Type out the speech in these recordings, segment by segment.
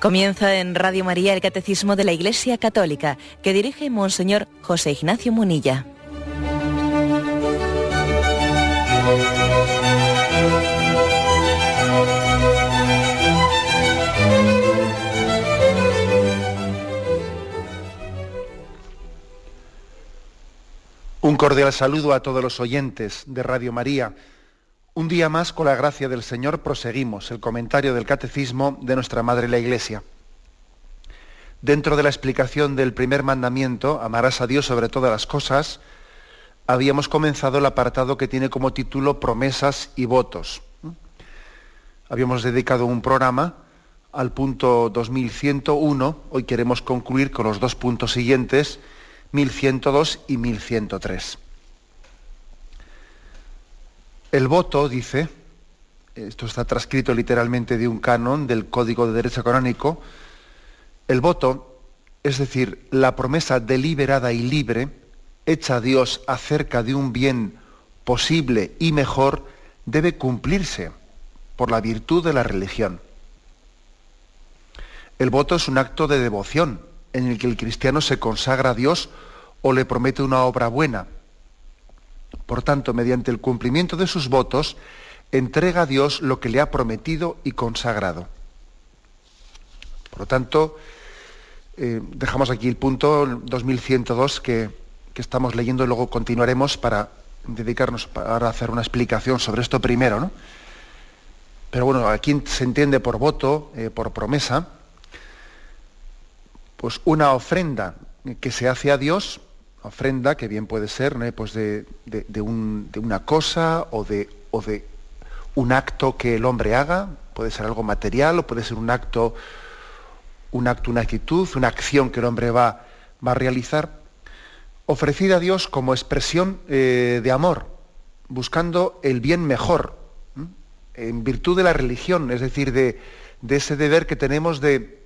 Comienza en Radio María el Catecismo de la Iglesia Católica, que dirige Monseñor José Ignacio Munilla. Cordial saludo a todos los oyentes de Radio María. Un día más, con la gracia del Señor, proseguimos el comentario del Catecismo de nuestra Madre la Iglesia. Dentro de la explicación del primer mandamiento, amarás a Dios sobre todas las cosas, habíamos comenzado el apartado que tiene como título Promesas y votos. Habíamos dedicado un programa al punto 2101, hoy queremos concluir con los dos puntos siguientes, 1102 y 1103. El voto, dice, esto está transcrito literalmente de un canon del Código de Derecho Canónico, el voto, es decir, la promesa deliberada y libre, hecha a Dios acerca de un bien posible y mejor, debe cumplirse por la virtud de la religión. El voto es un acto de devoción en el que el cristiano se consagra a Dios o le promete una obra buena por tanto, mediante el cumplimiento de sus votos, entrega a Dios lo que le ha prometido y consagrado. Por lo tanto, eh, dejamos aquí el punto 2102 que, que, estamos leyendo y luego continuaremos para dedicarnos ahora a hacer una explicación sobre esto primero. ¿no? Pero bueno, aquí se entiende por voto, eh, por promesa, pues una ofrenda que se hace a Dios ofrenda, que bien puede ser pues de, una cosa o de, o de un acto que el hombre haga, puede ser algo material o puede ser un acto, un acto, una actitud, una acción que el hombre va, va a realizar, ofrecida a Dios como expresión eh, de amor, buscando el bien mejor, en virtud de la religión, es decir, de, de ese deber que tenemos de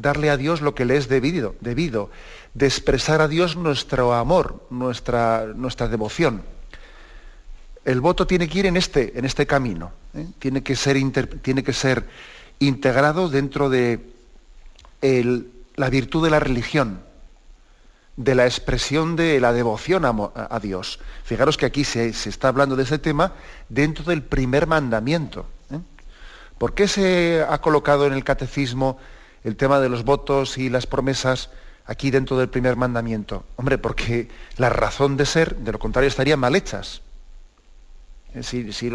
darle a Dios lo que le es debido, debido de expresar a Dios nuestro amor, nuestra, nuestra devoción. El voto tiene que ir en este, en este camino, ¿eh? tiene, que ser tiene, que ser integrado dentro de la virtud de la religión, de la expresión de la devoción a, Dios. Fijaros que aquí se, está hablando de ese tema dentro del primer mandamiento. ¿eh? ¿Por qué se ha colocado en el catecismo el tema de los votos y las promesas aquí dentro del primer mandamiento? Hombre, porque la razón de ser, de lo contrario, estarían mal hechas. Si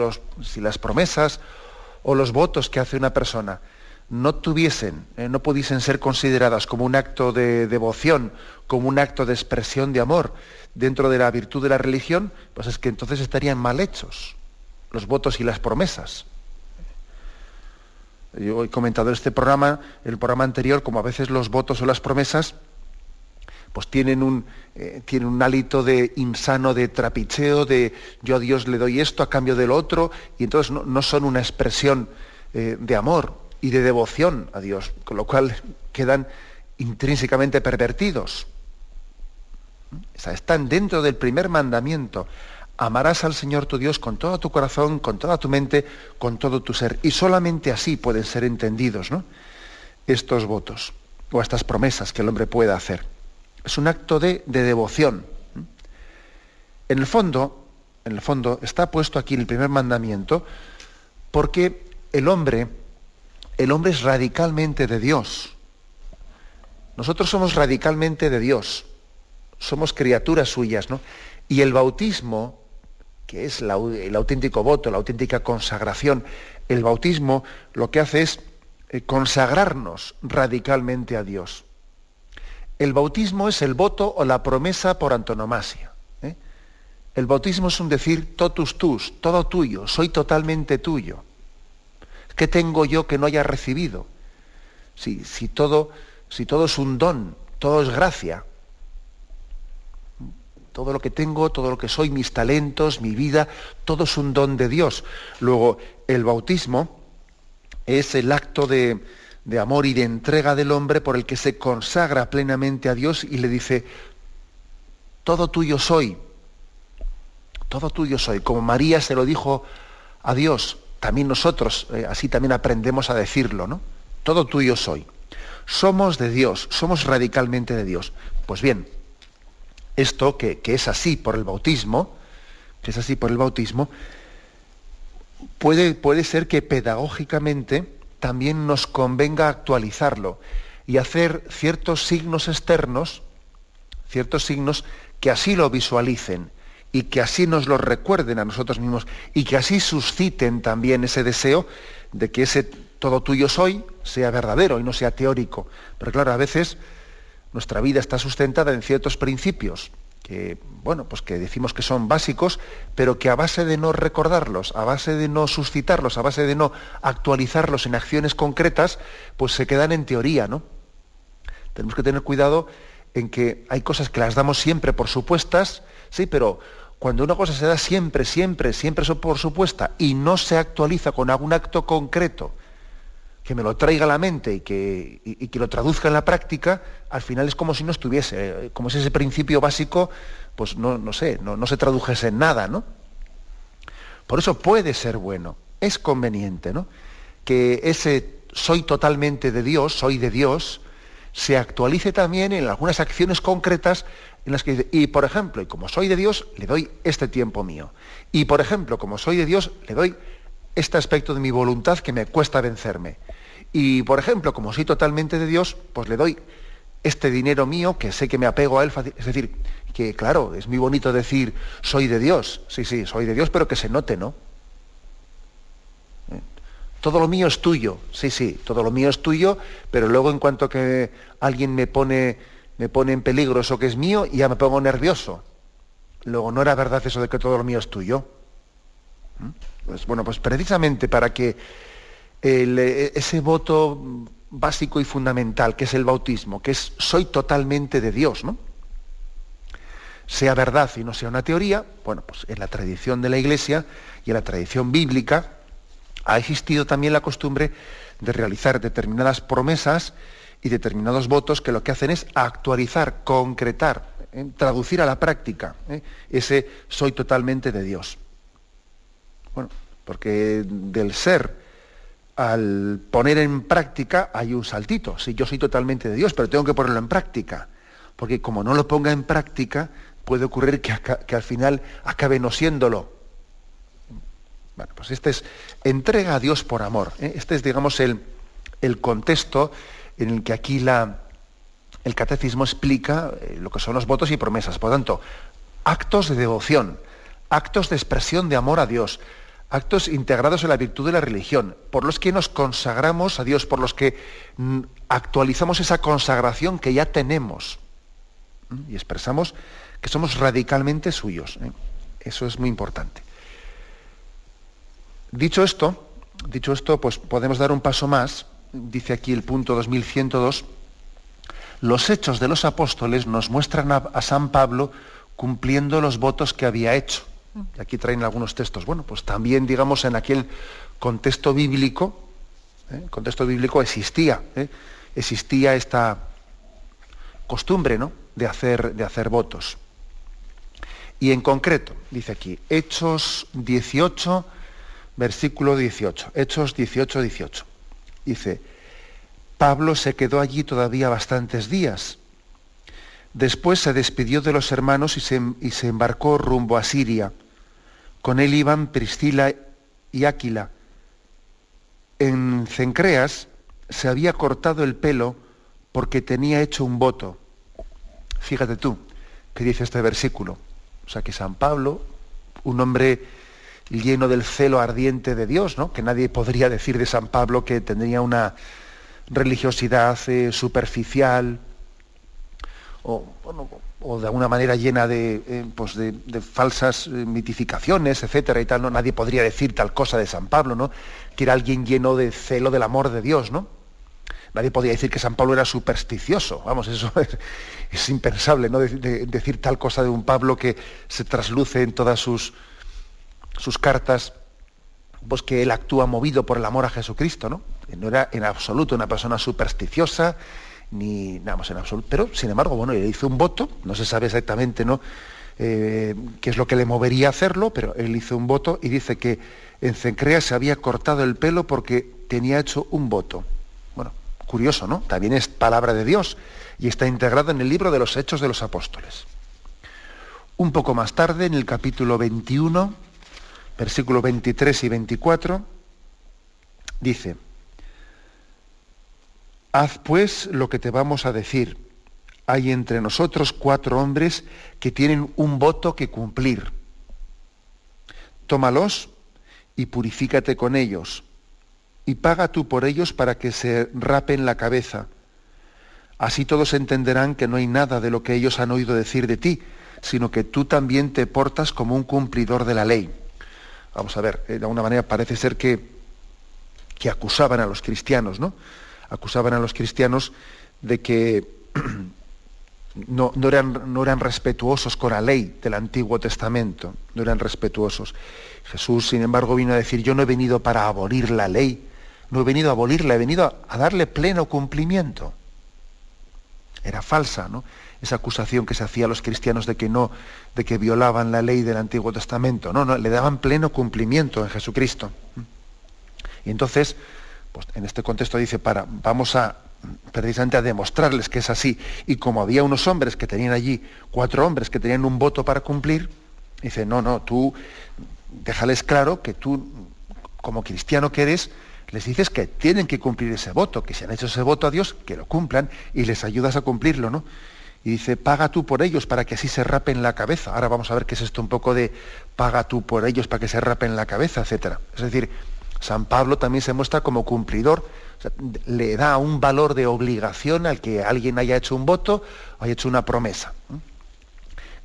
las promesas o los votos que hace una persona no tuviesen, eh, no pudiesen ser consideradas como un acto de devoción, como un acto de expresión de amor dentro de la virtud de la religión, pues es que entonces estarían mal hechos los votos y las promesas. Yo he comentado en este programa, el programa anterior, como a veces los votos o las promesas, pues tienen un, eh, un hálito de insano, de trapicheo, de yo a Dios le doy esto a cambio del otro, y entonces no, son una expresión eh, de amor y de devoción a Dios, con lo cual quedan intrínsecamente pervertidos. están dentro del primer mandamiento amarás al Señor tu Dios con todo tu corazón, con toda tu mente, con todo tu ser. Y solamente así pueden ser entendidos ¿no? estos votos o estas promesas que el hombre pueda hacer. Es un acto de, devoción. En el fondo, en el fondo, está puesto aquí el primer mandamiento porque el hombre, el hombre es radicalmente de Dios. Nosotros somos radicalmente de Dios. Somos criaturas suyas, ¿no? Y el bautismo que es el auténtico voto, la auténtica consagración. El bautismo lo que hace es eh, consagrarnos radicalmente a Dios. El bautismo es el voto o la promesa por antonomasia. ¿eh? El bautismo es un decir totus tus, todo tuyo, soy totalmente tuyo. ¿Qué tengo yo que no haya recibido? Si, si, todo, si todo es un don, todo es gracia, Todo lo que tengo, todo lo que soy, mis talentos, mi vida, todo es un don de Dios. Luego, el bautismo es el acto de, de amor y de entrega del hombre por el que se consagra plenamente a Dios y le dice, todo tuyo soy, todo tuyo soy. Como María se lo dijo a Dios, también nosotros eh, así también aprendemos a decirlo, ¿no? Todo tuyo soy. Somos de Dios, somos radicalmente de Dios. Pues bien, esto que, es así por el bautismo, que es así por el bautismo, puede, puede ser que pedagógicamente también nos convenga actualizarlo y hacer ciertos signos externos, ciertos signos que así lo visualicen y que así nos lo recuerden a nosotros mismos y que así susciten también ese deseo de que ese todo tuyo soy sea verdadero y no sea teórico. Pero claro, a veces nuestra vida está sustentada en ciertos principios que, bueno, pues que decimos que son básicos, pero que a base de no recordarlos, a base de no suscitarlos, a base de no actualizarlos en acciones concretas, pues se quedan en teoría, ¿no? Tenemos que tener cuidado en que hay cosas que las damos siempre por supuestas, sí, pero cuando una cosa se da siempre, siempre, siempre por supuesta y no se actualiza con algún acto concreto, que me lo traiga a la mente y que, que, lo traduzca en la práctica, al final es como si no estuviese, como si ese principio básico, pues no, no sé, no, no, se tradujese en nada, ¿no? Por eso puede ser bueno, es conveniente, ¿no? Que ese soy totalmente de Dios, soy de Dios, se actualice también en algunas acciones concretas en las que y por ejemplo, y como soy de Dios, le doy este tiempo mío. Y por ejemplo, como soy de Dios, le doy este aspecto de mi voluntad que me cuesta vencerme. Y, por ejemplo, como soy totalmente de Dios, pues le doy este dinero mío que sé que me apego a él. Es decir, que claro, es muy bonito decir soy de Dios. Sí, sí, soy de Dios, pero que se note, ¿no? ¿Eh? Todo lo mío es tuyo. Sí, sí, todo lo mío es tuyo, pero luego en cuanto que alguien me pone, me pone en peligro eso que es mío, ya me pongo nervioso. Luego no era verdad eso de que todo lo mío es tuyo. ¿Mm? Pues bueno, pues precisamente para que e, ese voto básico y fundamental, que es el bautismo, que es soy totalmente de Dios, ¿no? Sea verdad y no sea una teoría, bueno, pues en la tradición de la Iglesia y en la tradición bíblica ha existido también la costumbre de realizar determinadas promesas y determinados votos que lo que hacen es actualizar, concretar, ¿eh? traducir a la práctica ¿eh? ese soy totalmente de Dios. Bueno, porque del ser al poner en práctica hay un saltito. Si yo soy totalmente de Dios, pero tengo que ponerlo en práctica. Porque como no lo ponga en práctica, puede ocurrir que, al final acabe no siéndolo. Bueno, pues este es entrega a Dios por amor. ¿eh? Este es, digamos, el, el, contexto en el que aquí la, el catecismo explica eh, lo que son los votos y promesas. Por tanto, actos de devoción, actos de expresión de amor a Dios, actos integrados en la virtud de la religión, por los que nos consagramos a Dios, por los que mm, actualizamos esa consagración que ya tenemos y expresamos que somos radicalmente suyos. ¿eh? Eso es muy importante. Dicho esto, dicho esto, pues podemos dar un paso más. Dice aquí el punto 2102. Los hechos de los apóstoles nos muestran a San Pablo cumpliendo los votos que había hecho aquí traen algunos textos. Bueno, pues también, digamos, en aquel contexto bíblico, ¿eh? contexto bíblico existía, ¿eh? existía esta costumbre, ¿no? De hacer, de hacer votos. Y en concreto, dice aquí, Hechos 18, versículo 18. Hechos 18, 18. Dice, Pablo se quedó allí todavía bastantes días. Después se despidió de los hermanos y se, y se embarcó rumbo a Siria con él iban Priscila y Áquila. En Cencreas se había cortado el pelo porque tenía hecho un voto. Fíjate tú, que dice este versículo. O sea que San Pablo, un hombre lleno del celo ardiente de Dios, ¿no? que nadie podría decir de San Pablo que tendría una religiosidad eh, superficial, o, de alguna manera llena de, eh, pues falsas eh, mitificaciones, etcétera y tal, ¿no? Nadie podría decir tal cosa de San Pablo, ¿no? Que era alguien lleno de celo del amor de Dios, ¿no? Nadie podía decir que San Pablo era supersticioso. Vamos, eso es, impensable, ¿no? decir tal cosa de un Pablo que se trasluce en todas sus, sus cartas, pues que él actúa movido por el amor a Jesucristo, ¿no? No era en absoluto una persona supersticiosa, ni nada más en absoluto. Pero, sin embargo, bueno, él hizo un voto, no se sabe exactamente, ¿no? Eh, qué es lo que le movería a hacerlo, pero él hizo un voto y dice que en Cencrea se había cortado el pelo porque tenía hecho un voto. Bueno, curioso, ¿no? También es palabra de Dios y está integrado en el libro de los Hechos de los Apóstoles. Un poco más tarde, en el capítulo 21, versículo 23 y 24, dice, Haz pues lo que te vamos a decir. Hay entre nosotros cuatro hombres que tienen un voto que cumplir. Tómalos y purifícate con ellos, y paga tú por ellos para que se rapen la cabeza. Así todos entenderán que no hay nada de lo que ellos han oído decir de ti, sino que tú también te portas como un cumplidor de la ley. Vamos a ver, eh, de alguna manera parece ser que, que acusaban a los cristianos, ¿no? Acusaban a los cristianos de que no, no, eran, no eran respetuosos con la ley del Antiguo Testamento, no eran respetuosos. Jesús, sin embargo, vino a decir, yo no he venido para abolir la ley, no he venido a abolirla, he venido a, darle pleno cumplimiento. Era falsa, ¿no? Esa acusación que se hacía a los cristianos de que no, de que violaban la ley del Antiguo Testamento. No, no, le daban pleno cumplimiento en Jesucristo. Y entonces, pues en este contexto dice, para, vamos a precisamente a demostrarles que es así. Y como había unos hombres que tenían allí, cuatro hombres que tenían un voto para cumplir, dice, no, no, tú déjales claro que tú, como cristiano que eres, les dices que tienen que cumplir ese voto, que si han hecho ese voto a Dios, que lo cumplan y les ayudas a cumplirlo, ¿no? Y dice, paga tú por ellos para que así se rapen la cabeza. Ahora vamos a ver qué es esto un poco de paga tú por ellos para que se rapen la cabeza, etc. Es decir, San Pablo también se muestra como cumplidor, le da un valor de obligación al que alguien haya hecho un voto o haya hecho una promesa.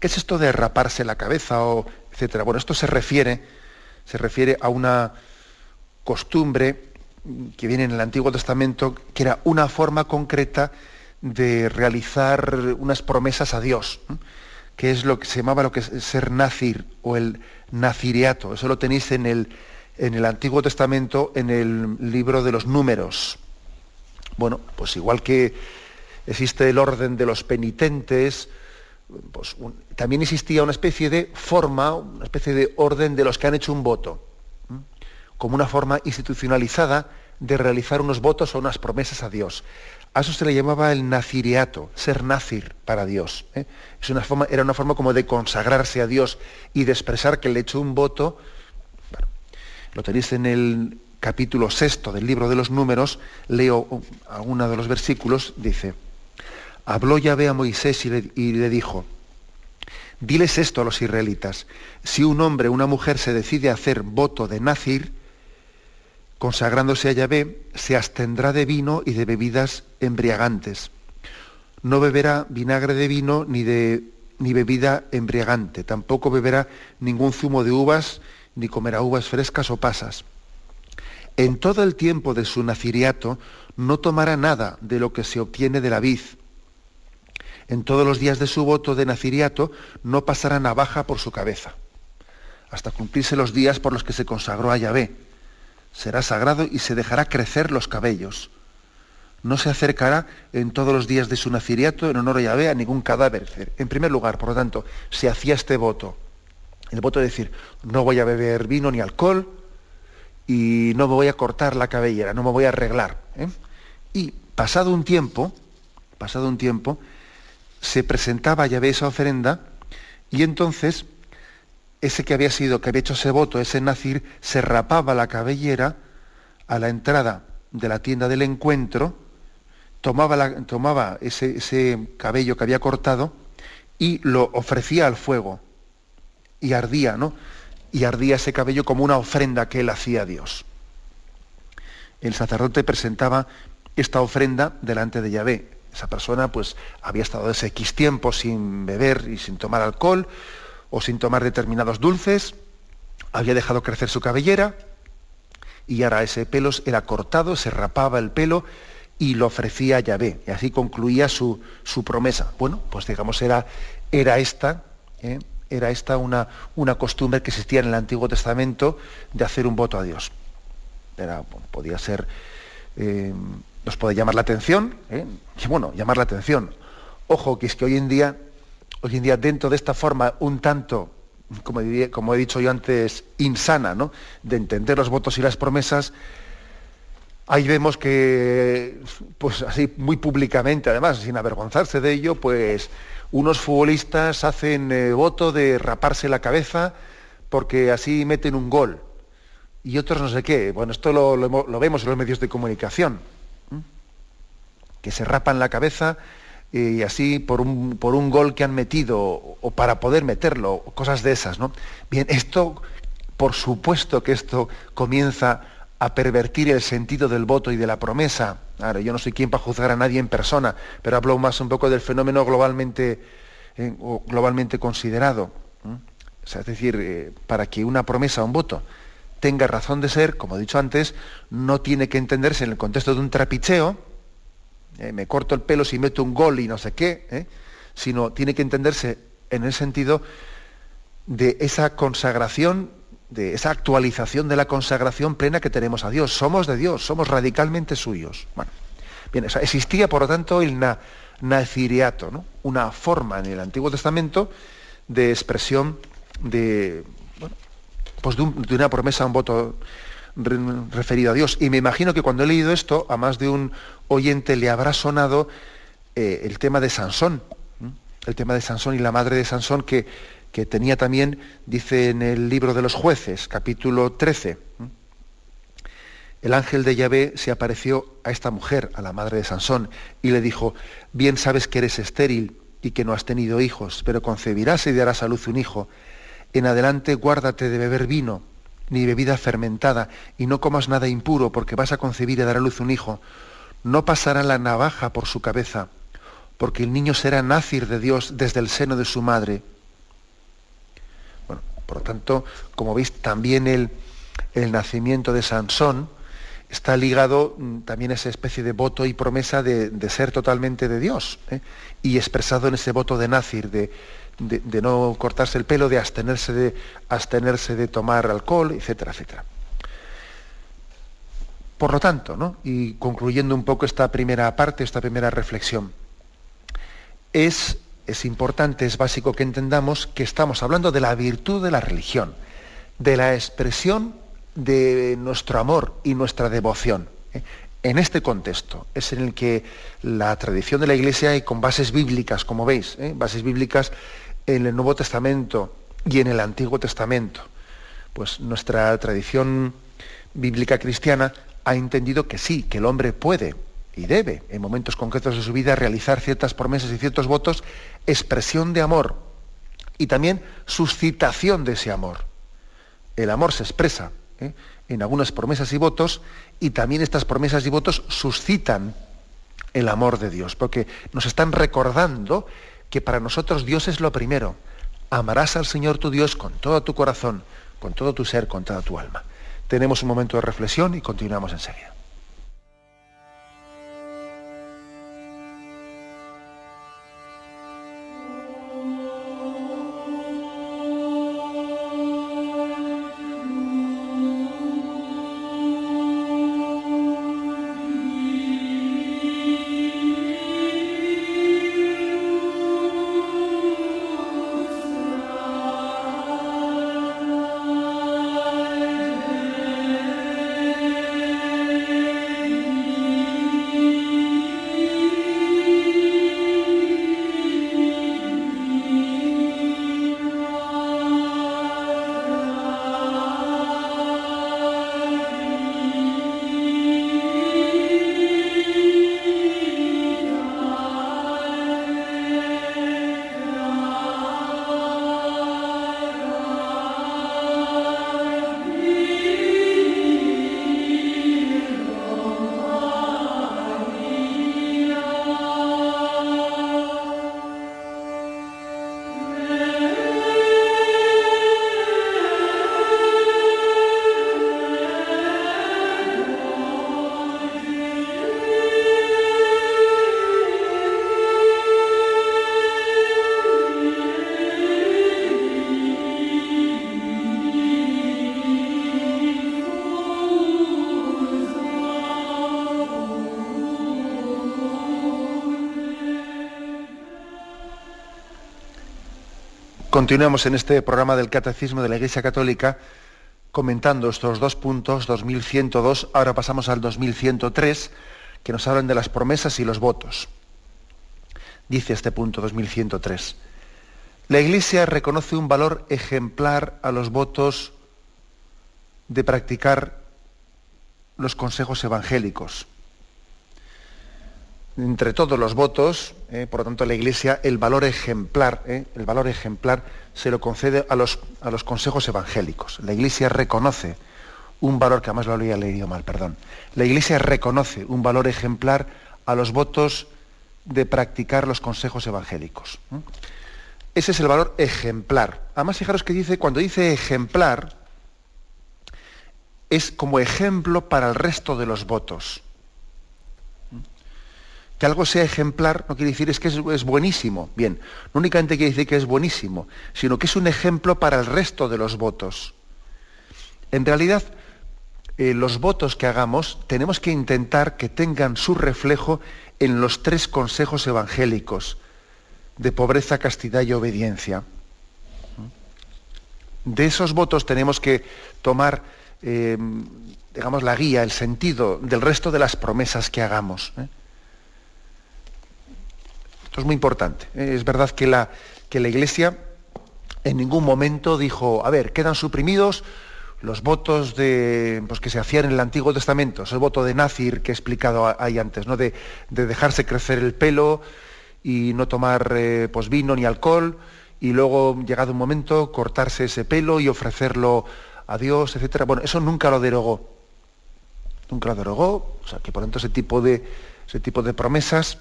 ¿Qué es esto de raparse la cabeza o etcétera? Bueno, esto se refiere, se refiere a una costumbre que viene en el Antiguo Testamento, que era una forma concreta de realizar unas promesas a Dios, que es lo que se llamaba lo que ser nazir o el nazireato. Eso lo tenéis en el, en el Antiguo Testamento, en el libro de los números. Bueno, pues igual que existe el orden de los penitentes, pues también existía una especie de forma, una especie de orden de los que han hecho un voto, como una forma institucionalizada de realizar unos votos o unas promesas a Dios. A eso se le llamaba el nazireato, ser nazir para Dios. ¿eh? Es una forma, era una forma como de consagrarse a Dios y de expresar que le he hecho un voto. Lo tenéis en el capítulo sexto del libro de los números, leo alguno de los versículos, dice, habló Yahvé a Moisés y le, dijo, diles esto a los israelitas, si un hombre o una mujer se decide a hacer voto de Nazir, consagrándose a Yahvé, se abstendrá de vino y de bebidas embriagantes. No beberá vinagre de vino ni de ni bebida embriagante, tampoco beberá ningún zumo de uvas, ni comerá uvas frescas o pasas. En todo el tiempo de su naciriato no tomará nada de lo que se obtiene de la vid, en todos los días de su voto de naciriato no pasará navaja por su cabeza, hasta cumplirse los días por los que se consagró a Yahvé. Será sagrado y se dejará crecer los cabellos. No se acercará en todos los días de su naciriato en honor a Yahvé a ningún cadáver. En primer lugar, por lo tanto, se hacía este voto. El voto de decir, no voy a beber vino ni alcohol y no me voy a cortar la cabellera, no me voy a arreglar. ¿eh? Y pasado un tiempo, pasado un tiempo, se presentaba ya esa ofrenda y entonces ese que había sido, que había hecho ese voto, ese nacir, se rapaba la cabellera a la entrada de la tienda del encuentro, tomaba, la, tomaba ese, ese cabello que había cortado y lo ofrecía al fuego y ardía, ¿no? Y ardía ese cabello como una ofrenda que él hacía a Dios. El sacerdote presentaba esta ofrenda delante de Yahvé esa persona pues había estado ese X tiempo sin beber y sin tomar alcohol o sin tomar determinados dulces, había dejado crecer su cabellera y ahora ese pelo era cortado, se rapaba el pelo y lo ofrecía a Yahvé. Y así concluía su, su promesa. Bueno, pues digamos, era, era esta, ¿eh? Era esta una, una, costumbre que existía en el Antiguo Testamento de hacer un voto a Dios. Era, podía ser, eh, nos puede llamar la atención, ¿eh? y bueno, llamar la atención. Ojo, que es que hoy en día, hoy en día dentro de esta forma un tanto, como, como he dicho yo antes, insana, ¿no? de entender los votos y las promesas, Ahí vemos que, pues así muy públicamente, además, sin avergonzarse de ello, pues unos futbolistas hacen eh, voto de raparse la cabeza porque así meten un gol. Y otros no sé qué. Bueno, esto lo, vemos en los medios de comunicación. Que se rapan la cabeza y así por un, por un gol que han metido o para poder meterlo, cosas de esas, ¿no? Bien, esto, por supuesto que esto comienza a pervertir el sentido del voto y de la promesa. Ahora, yo no soy quien para juzgar a nadie en persona, pero hablo más un poco del fenómeno globalmente, eh, globalmente considerado. es decir, eh, para que una promesa o un voto tenga razón de ser, como he dicho antes, no tiene que entenderse en el contexto de un trapicheo, eh, me corto el pelo si meto un gol y no sé qué, sino tiene que entenderse en el sentido de esa consagración de esa actualización de la consagración plena que tenemos a Dios. Somos de Dios, somos radicalmente suyos. Bueno, bien, existía por lo tanto el naciriato, ¿no? una forma en el Antiguo Testamento de expresión de, pues de, una promesa, un voto referido a Dios. Y me imagino que cuando he leído esto, a más de un oyente le habrá sonado eh, el tema de Sansón, el tema de Sansón y la madre de Sansón que que tenía también, dice en el libro de los jueces, capítulo 13, el ángel de Yahvé se apareció a esta mujer, a la madre de Sansón, y le dijo, bien sabes que eres estéril y que no has tenido hijos, pero concebirás y darás a luz un hijo. En adelante guárdate de beber vino, ni bebida fermentada, y no comas nada impuro, porque vas a concebir y dar a luz un hijo. No pasará la navaja por su cabeza, porque el niño será nacir de Dios desde el seno de su madre por lo tanto, como veis, también el, nacimiento de Sansón está ligado mm, también a esa especie de voto y promesa de, ser totalmente de Dios, ¿eh? y expresado en ese voto de Nacir, de, no cortarse el pelo, de abstenerse de, abstenerse de tomar alcohol, etcétera, etcétera. Por lo tanto, ¿no? y concluyendo un poco esta primera parte, esta primera reflexión, es es importante, es básico que entendamos que estamos hablando de la virtud de la religión, de la expresión de nuestro amor y nuestra devoción. ¿eh? En este contexto es en el que la tradición de la Iglesia y con bases bíblicas, como veis, ¿eh? bases bíblicas en el Nuevo Testamento y en el Antiguo Testamento, pues nuestra tradición bíblica cristiana ha entendido que sí, que el hombre puede y debe en momentos concretos de su vida realizar ciertas promesas y ciertos votos, expresión de amor y también suscitación de ese amor. El amor se expresa ¿eh? en algunas promesas y votos y también estas promesas y votos suscitan el amor de Dios, porque nos están recordando que para nosotros Dios es lo primero. Amarás al Señor tu Dios con todo tu corazón, con todo tu ser, con toda tu alma. Tenemos un momento de reflexión y continuamos enseguida. Continuamos en este programa del Catecismo de la Iglesia Católica comentando estos dos puntos, 2102, ahora pasamos al 2103, que nos hablan de las promesas y los votos. Dice este punto 2103. La Iglesia reconoce un valor ejemplar a los votos de practicar los consejos evangélicos entre todos los votos, eh, por lo tanto la Iglesia, el valor ejemplar, eh, el valor ejemplar se lo concede a los, a los consejos evangélicos. La Iglesia reconoce un valor, que además lo había leído mal, perdón. La Iglesia reconoce un valor ejemplar a los votos de practicar los consejos evangélicos. Ese es el valor ejemplar. Además, fijaros que dice, cuando dice ejemplar, es como ejemplo para el resto de los votos. Que algo sea ejemplar no quiere decir es que es, buenísimo. Bien, no únicamente quiere decir que es buenísimo, sino que es un ejemplo para el resto de los votos. En realidad, eh, los votos que hagamos tenemos que intentar que tengan su reflejo en los tres consejos evangélicos de pobreza, castidad y obediencia. De esos votos tenemos que tomar, eh, digamos, la guía, el sentido del resto de las promesas que hagamos. ¿eh? Es muy importante. Es verdad que la, que la Iglesia en ningún momento dijo, a ver, quedan suprimidos los votos de, pues, que se hacían en el Antiguo Testamento, es el voto de Nazir que he explicado ahí antes, ¿no? de, dejarse crecer el pelo y no tomar eh, pues, vino ni alcohol, y luego, llegado un momento, cortarse ese pelo y ofrecerlo a Dios, etc. Bueno, eso nunca lo derogó. Nunca lo derogó, o sea que por tanto ese tipo de, ese tipo de promesas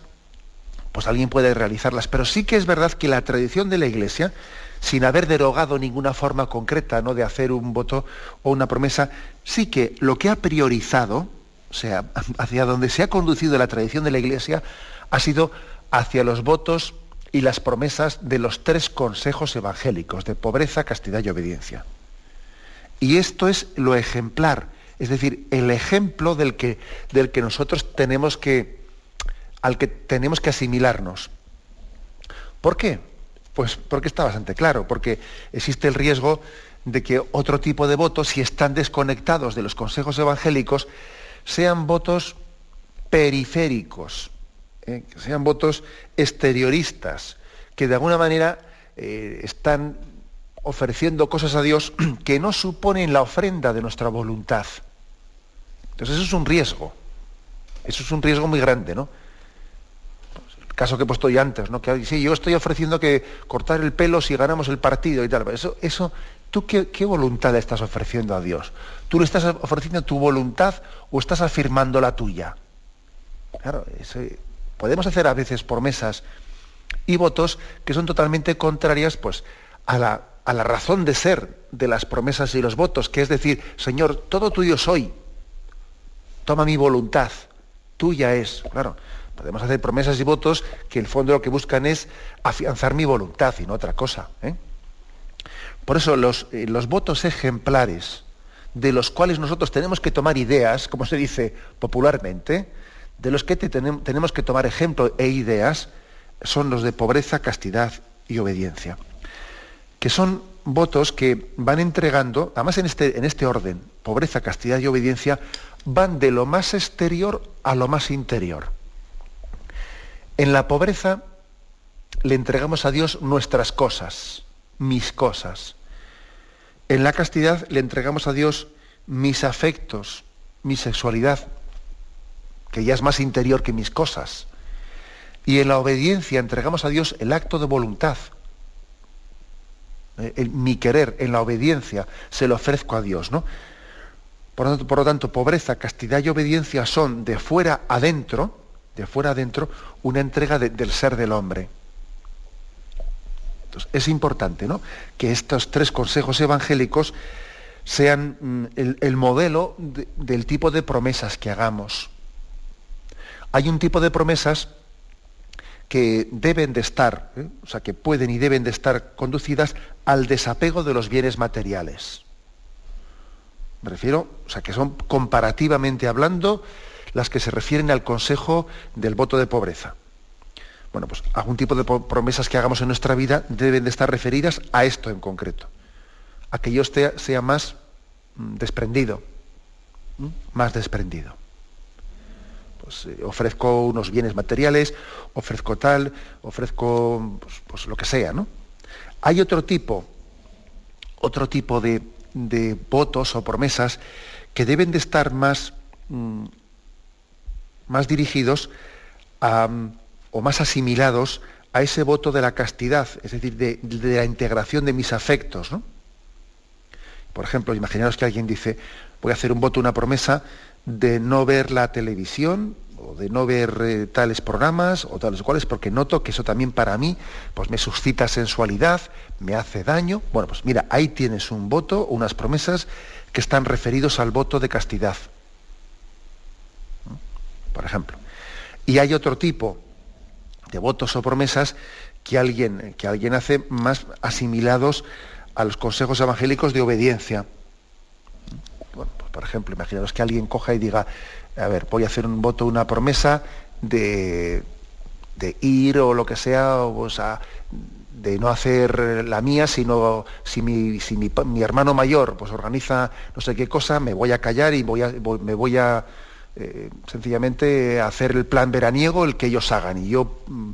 pues alguien puede realizarlas. Pero sí que es verdad que la tradición de la Iglesia, sin haber derogado ninguna forma concreta ¿no? de hacer un voto o una promesa, sí que lo que ha priorizado, o sea, hacia donde se ha conducido la tradición de la Iglesia, ha sido hacia los votos y las promesas de los tres consejos evangélicos, de pobreza, castidad y obediencia. Y esto es lo ejemplar, es decir, el ejemplo del que, del que nosotros tenemos que, al que tenemos que asimilarnos. ¿Por qué? Pues porque está bastante claro, porque existe el riesgo de que otro tipo de votos, si están desconectados de los consejos evangélicos, sean votos periféricos, ¿eh? que sean votos exterioristas, que de alguna manera eh, están ofreciendo cosas a Dios que no suponen la ofrenda de nuestra voluntad. Entonces eso es un riesgo, eso es un riesgo muy grande, ¿no? Caso que he puesto ya antes, ¿no? Que sí, yo estoy ofreciendo que cortar el pelo si ganamos el partido y tal. Eso, eso ¿tú qué, voluntad le estás ofreciendo a Dios? ¿Tú le estás ofreciendo tu voluntad o estás afirmando la tuya? Claro, podemos hacer a veces promesas y votos que son totalmente contrarias pues, a, la, a la razón de ser de las promesas y los votos, que es decir, Señor, todo tuyo soy. Toma mi voluntad, tuya es. Claro, Podemos hacer promesas y votos que el fondo lo que buscan es afianzar mi voluntad y no otra cosa. ¿eh? Por eso los, eh, los votos ejemplares, de los cuales nosotros tenemos que tomar ideas, como se dice popularmente, de los que tenemos que tomar ejemplo e ideas, son los de pobreza, castidad y obediencia. Que son votos que van entregando, además en este, en este orden, pobreza, castidad y obediencia, van de lo más exterior a lo más interior. En la pobreza le entregamos a Dios nuestras cosas, mis cosas. En la castidad le entregamos a Dios mis afectos, mi sexualidad, que ya es más interior que mis cosas. Y en la obediencia entregamos a Dios el acto de voluntad. Eh, mi querer, en la obediencia, se lo ofrezco a Dios. ¿no? Por, lo tanto, por lo tanto, pobreza, castidad y obediencia son de fuera adentro, de fuera adentro, una entrega del ser del hombre. Entonces, es importante ¿no? que estos tres consejos evangélicos sean mm, el, modelo del tipo de promesas que hagamos. Hay un tipo de promesas que deben de estar, ¿eh? o sea, que pueden y deben de estar conducidas al desapego de los bienes materiales. Me refiero, o sea, que son comparativamente hablando, las que se refieren al consejo del voto de pobreza. Bueno, pues algún tipo de promesas que hagamos en nuestra vida deben de estar referidas a esto en concreto, a que yo sea más mm, desprendido, más desprendido. Pues, eh, ofrezco unos bienes materiales, ofrezco tal, ofrezco pues, pues, lo que sea, ¿no? Hay otro tipo, otro tipo de, votos o promesas que deben de estar más, mm, más dirigidos o más asimilados a ese voto de la castidad, es decir, de, la integración de mis afectos. ¿no? Por ejemplo, imaginaros que alguien dice, voy a hacer un voto, una promesa de no ver la televisión o de no ver eh, tales programas o tales cuales, porque noto que eso también para mí pues me suscita sensualidad, me hace daño. Bueno, pues mira, ahí tienes un voto, unas promesas que están referidos al voto de castidad. Por ejemplo. Y hay otro tipo de votos o promesas que alguien, que alguien hace más asimilados a los consejos evangélicos de obediencia. Pues por ejemplo, imaginaros que alguien coja y diga, a ver, voy a hacer un voto, una promesa de, de ir o lo que sea, o, sea, de no hacer la mía, sino si mi, si mi, hermano mayor pues organiza no sé qué cosa, me voy a callar y voy a, me voy a eh, sencillamente hacer el plan veraniego, el que ellos hagan. Y yo mm,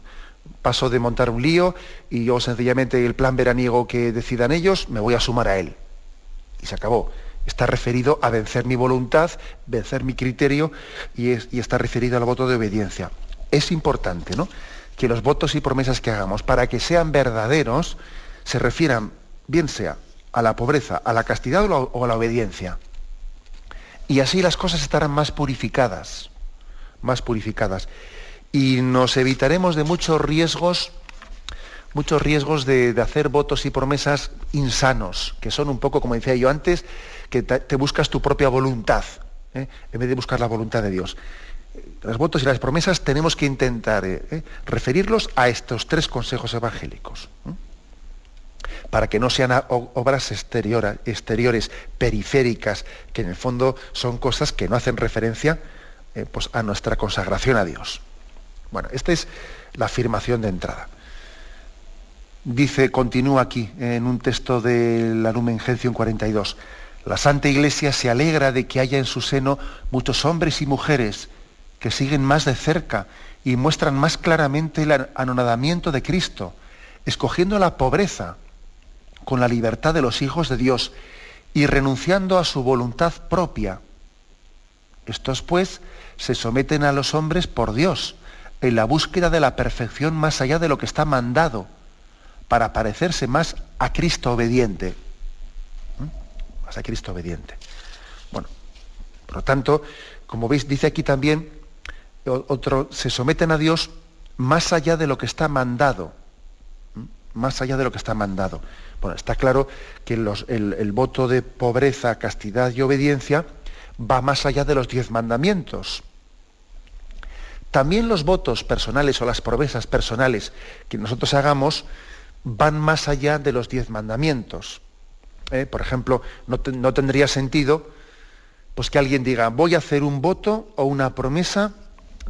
paso de montar un lío y yo sencillamente el plan veraniego que decidan ellos, me voy a sumar a él. Y se acabó. Está referido a vencer mi voluntad, vencer mi criterio y, está referido al voto de obediencia. Es importante, ¿no? Que los votos y promesas que hagamos, para que sean verdaderos, se refieran, bien sea a la pobreza, a la castidad o a la obediencia. Y así las cosas estarán más purificadas, más purificadas. Y nos evitaremos de muchos riesgos, muchos riesgos de, hacer votos y promesas insanos, que son un poco, como decía yo antes, que te, buscas tu propia voluntad, ¿eh? en vez de buscar la voluntad de Dios. Los votos y las promesas tenemos que intentar ¿eh? ¿Eh? referirlos a estos tres consejos evangélicos para que no sean obras exteriores, periféricas, que en el fondo son cosas que no hacen referencia eh, pues a nuestra consagración a Dios. Bueno, esta es la afirmación de entrada. Dice, continúa aquí en un texto de la Lumen Gentium 42, la Santa Iglesia se alegra de que haya en su seno muchos hombres y mujeres que siguen más de cerca y muestran más claramente el anonadamiento de Cristo, escogiendo la pobreza con la libertad de los hijos de Dios y renunciando a su voluntad propia. Estos pues se someten a los hombres por Dios, en la búsqueda de la perfección más allá de lo que está mandado, para parecerse más a Cristo obediente. ¿Mm? Más a Cristo obediente. Bueno, por lo tanto, como veis, dice aquí también, otro, se someten a Dios más allá de lo que está mandado. Más allá de lo que está mandado. Bueno, está claro que el, voto de pobreza, castidad y obediencia va más allá de los diez mandamientos. También los votos personales o las promesas personales que nosotros hagamos van más allá de los diez mandamientos. ¿eh? Por ejemplo, no, tendría sentido pues, que alguien diga, voy a hacer un voto o una promesa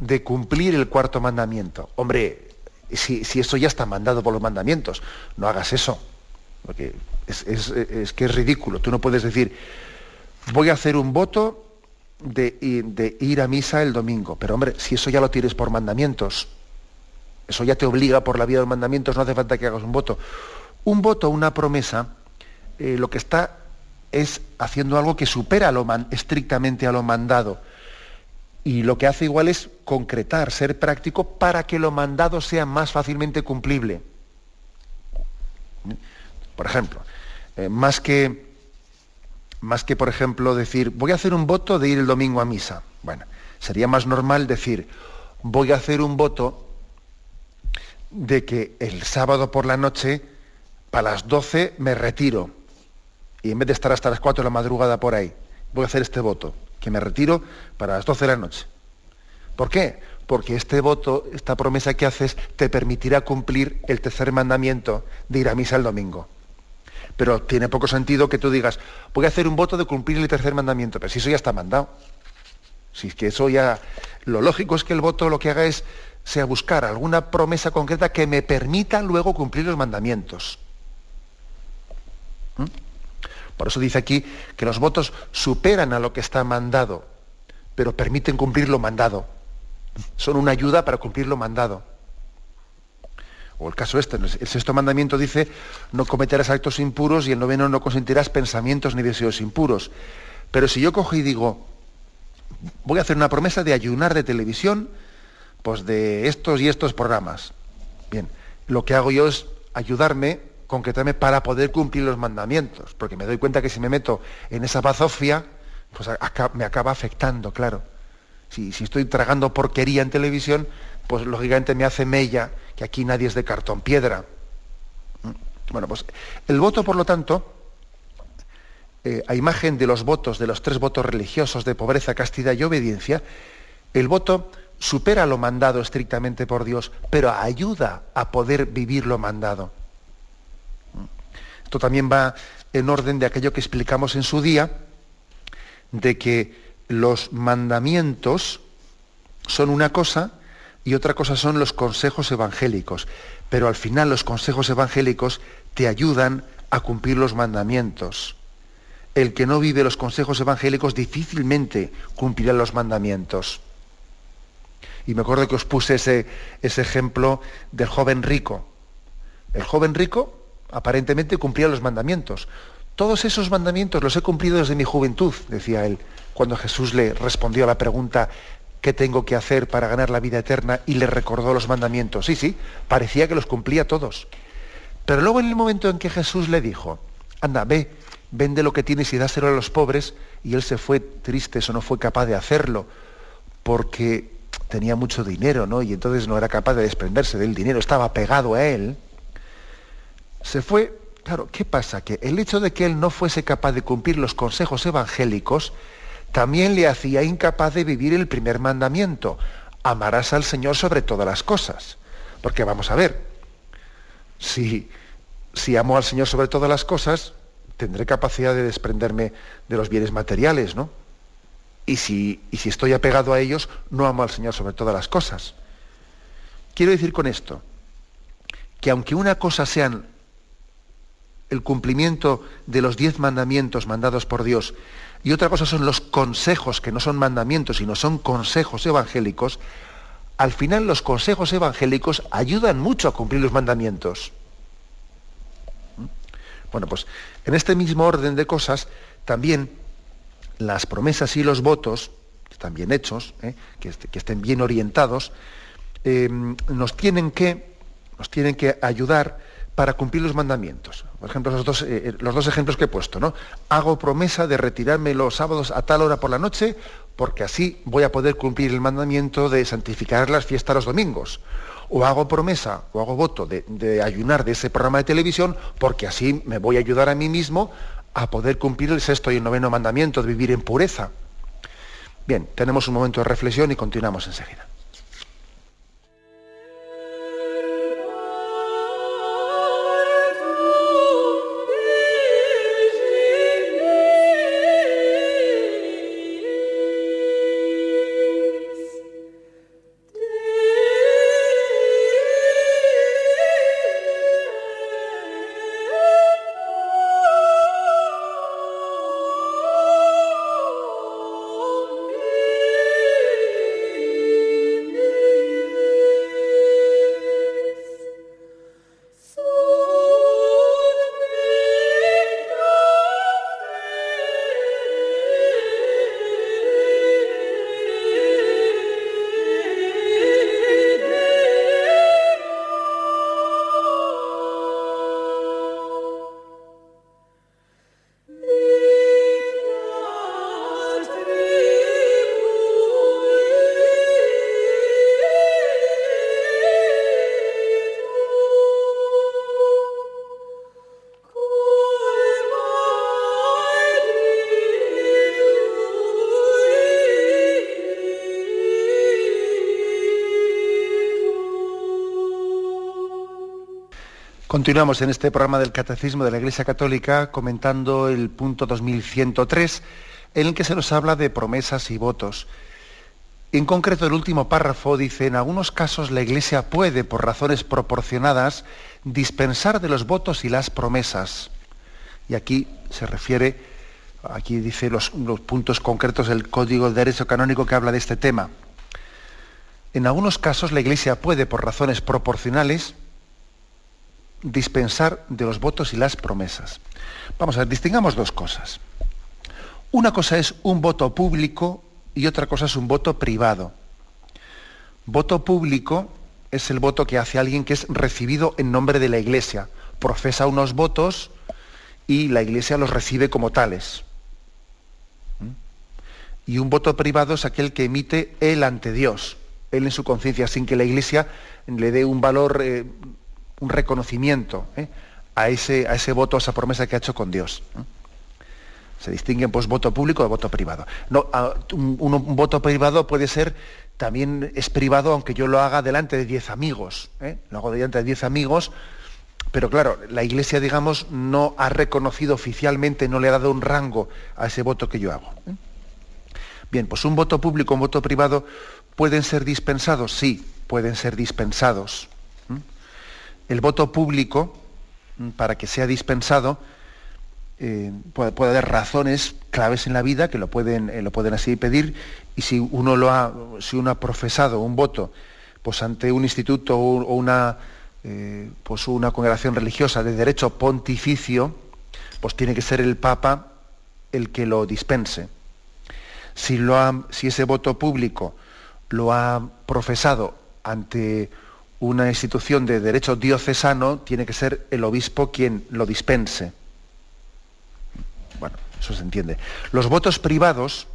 de cumplir el cuarto mandamiento. Hombre, si, eso ya está mandado por los mandamientos, no hagas eso. Porque es, que es ridículo. Tú no puedes decir, voy a hacer un voto de, de, ir a misa el domingo. Pero hombre, si eso ya lo tienes por mandamientos, eso ya te obliga por la vía de los mandamientos, no hace falta que hagas un voto. Un voto, una promesa, eh, lo que está es haciendo algo que supera lo estrictamente a lo mandado. Y lo que hace igual es concretar, ser práctico para que lo mandado sea más fácilmente cumplible. Por ejemplo, eh, más, que, más que, por ejemplo, decir, voy a hacer un voto de ir el domingo a misa. Bueno, sería más normal decir, voy a hacer un voto de que el sábado por la noche, para las 12, me retiro. Y en vez de estar hasta las 4 de la madrugada por ahí, voy a hacer este voto, que me retiro para las 12 de la noche. ¿Por qué? Porque este voto, esta promesa que haces, te permitirá cumplir el tercer mandamiento de ir a misa el domingo. Pero tiene poco sentido que tú digas, voy a hacer un voto de cumplir el tercer mandamiento, pero si eso ya está mandado. Si es que eso ya. Lo lógico es que el voto lo que haga es sea buscar alguna promesa concreta que me permita luego cumplir los mandamientos. Por eso dice aquí que los votos superan a lo que está mandado, pero permiten cumplir lo mandado. Son una ayuda para cumplir lo mandado. O el caso este, el sexto mandamiento dice, no cometerás actos impuros y el noveno no consentirás pensamientos ni deseos impuros. Pero si yo cojo y digo, voy a hacer una promesa de ayunar de televisión, pues de estos y estos programas. Bien, lo que hago yo es ayudarme, concretarme para poder cumplir los mandamientos, porque me doy cuenta que si me meto en esa bazofia, pues me acaba afectando, claro. Si, estoy tragando porquería en televisión, pues lógicamente me hace mella que aquí nadie es de cartón piedra. ¿Mm? Bueno, pues el voto, por lo tanto, eh, a imagen de los votos, de los tres votos religiosos de pobreza, castidad y obediencia, el voto supera lo mandado estrictamente por Dios, pero ayuda a poder vivir lo mandado. Esto también va en orden de aquello que explicamos en su día, de que los mandamientos son una cosa y otra cosa son los consejos evangélicos. Pero al final los consejos evangélicos te ayudan a cumplir los mandamientos. El que no vive los consejos evangélicos difícilmente cumplirá los mandamientos. Y me acuerdo que os puse ese, ese ejemplo del joven rico. El joven rico aparentemente cumplía los mandamientos. Todos esos mandamientos los he cumplido desde mi juventud, decía él, cuando Jesús le respondió a la pregunta, ¿qué tengo que hacer para ganar la vida eterna? Y le recordó los mandamientos. Sí, sí, parecía que los cumplía todos. Pero luego en el momento en que Jesús le dijo, anda, ve, vende lo que tienes y dáselo a los pobres, y él se fue triste, eso no fue capaz de hacerlo, porque tenía mucho dinero, ¿no? Y entonces no era capaz de desprenderse del dinero, estaba pegado a él. Se fue, claro, ¿qué pasa? Que el hecho de que él no fuese capaz de cumplir los consejos evangélicos también le hacía incapaz de vivir el primer mandamiento, amarás al Señor sobre todas las cosas. Porque vamos a ver, si, si amo al Señor sobre todas las cosas, tendré capacidad de desprenderme de los bienes materiales, ¿no? y si, si estoy apegado a ellos, no amo al Señor sobre todas las cosas. Quiero decir con esto que aunque una cosa sean el cumplimiento de los diez mandamientos mandados por Dios y otra cosa son los consejos, que no son mandamientos, sino son consejos evangélicos, al final los consejos evangélicos ayudan mucho a cumplir los mandamientos. Bueno, pues en este mismo orden de cosas, también las promesas y los votos, que están bien hechos, ¿eh? que, estén bien orientados, em, nos, tienen que, nos tienen que ayudar para cumplir los mandamientos. Por ejemplo, los dos, eh, los dos ejemplos que he puesto, ¿no? Hago promesa de retirarme los sábados a tal hora por la noche, porque así voy a poder cumplir el mandamiento de santificar las fiestas los domingos. O hago promesa o hago voto de, de ayunar de ese programa de televisión, porque así me voy a ayudar a mí mismo a poder cumplir el sexto y el noveno mandamiento de vivir en pureza. Bien, tenemos un momento de reflexión y continuamos enseguida. Continuamos en este programa del Catecismo de la Iglesia Católica comentando el punto 2103 en el que se nos habla de promesas y votos. En concreto, el último párrafo dice, en algunos casos la Iglesia puede, por razones proporcionadas, dispensar de los votos y las promesas. Y aquí se refiere, aquí dice los, los puntos concretos del Código de Derecho Canónico que habla de este tema. En algunos casos la Iglesia puede, por razones proporcionales, dispensar de los votos y las promesas. Vamos a ver, distingamos dos cosas. Una cosa es un voto público y otra cosa es un voto privado. Voto público es el voto que hace alguien que es recibido en nombre de la Iglesia. Profesa unos votos y la Iglesia los recibe como tales. ¿Mm? Y un voto privado es aquel que emite él ante Dios, él en su conciencia, sin que la Iglesia le dé un valor, eh, un reconocimiento ¿eh? a, ese, a ese voto, a esa promesa que ha hecho con Dios. Se distinguen pues voto público de voto privado. No, un, voto privado puede ser, también es privado aunque yo lo haga delante de diez amigos. ¿eh? Lo hago delante de diez amigos, pero claro, la Iglesia, digamos, no ha reconocido oficialmente, no le ha dado un rango a ese voto que yo hago. ¿eh? Bien, pues un voto público, un voto privado, ¿pueden ser dispensados? Sí, pueden ser dispensados. El voto público, para que sea dispensado, eh, puede, haber razones claves en la vida que lo pueden, eh, lo pueden así pedir y si uno, lo ha, si uno ha profesado un voto pues ante un instituto o una, eh, pues una congregación religiosa de derecho pontificio, pues tiene que ser el Papa el que lo dispense. Si, lo ha, si ese voto público lo ha profesado ante una institución de derecho diocesano, tiene que ser el obispo quien lo dispense. Bueno, eso se entiende. Los votos privados,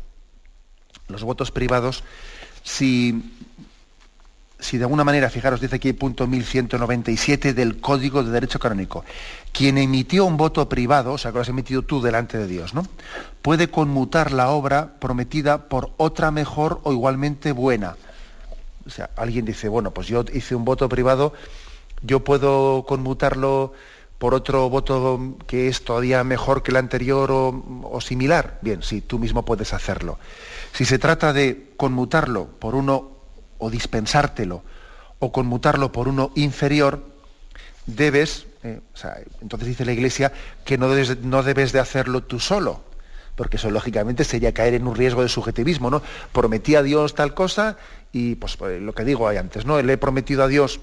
los votos privados, si, si de alguna manera, fijaros, dice aquí punto 1197 del Código de Derecho Canónico, quien emitió un voto privado, o sea, que lo has emitido tú delante de Dios, ¿no? Puede conmutar la obra prometida por otra mejor o igualmente buena. O sea, alguien dice, bueno, pues yo hice un voto privado, yo puedo conmutarlo por otro voto que es todavía mejor que el anterior o, similar, bien, sí, tú mismo puedes hacerlo. Si se trata de conmutarlo por uno o dispensártelo o conmutarlo por uno inferior, debes, eh, entonces dice la Iglesia que no debes, no debes de hacerlo tú solo, porque eso lógicamente sería caer en un riesgo de subjetivismo, ¿no? Prometí a Dios tal cosa y pues, pues lo que digo ahí antes, ¿no? Le he prometido a Dios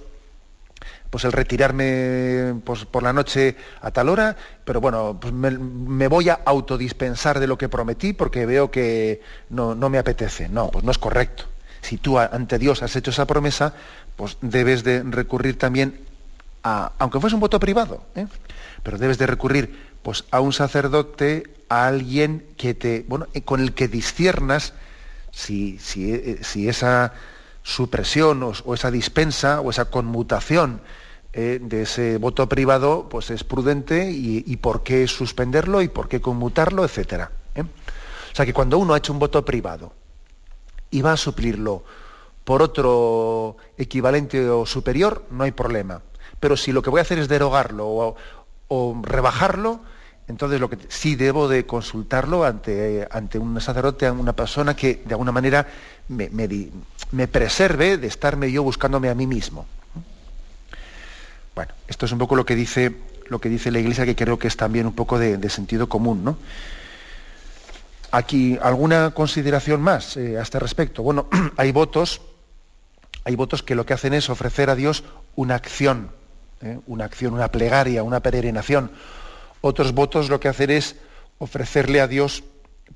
pues el retirarme pues, por la noche a tal hora, pero bueno, pues me, voy a autodispensar de lo que prometí porque veo que no, me apetece. No, pues no es correcto. Si tú ante Dios has hecho esa promesa, pues debes de recurrir también a, aunque fuese un voto privado, ¿eh? pero debes de recurrir pues a un sacerdote, a alguien que te, bueno, con el que disciernas si, eh, si esa supresión o, esa dispensa o esa conmutación eh, de ese voto privado pues es prudente y, por qué suspenderlo y por qué conmutarlo, etc. ¿eh? O sea que cuando uno ha hecho un voto privado y va a suplirlo por otro equivalente o superior, no hay problema. Pero si lo que voy a hacer es derogarlo o, rebajarlo, entonces lo que sí debo de consultarlo ante, ante un sacerdote, ante una persona que de alguna manera me, me preserve de estarme yo buscándome a mí mismo. Bueno, esto es un poco lo que dice, lo que dice la Iglesia, que creo que es también un poco de, sentido común. ¿no? Aquí, ¿alguna consideración más eh, a este respecto? Bueno, hay votos, hay votos que lo que hacen es ofrecer a Dios una acción, ¿eh? una acción, una plegaria, una peregrinación. Otros votos lo que hacen es ofrecerle a Dios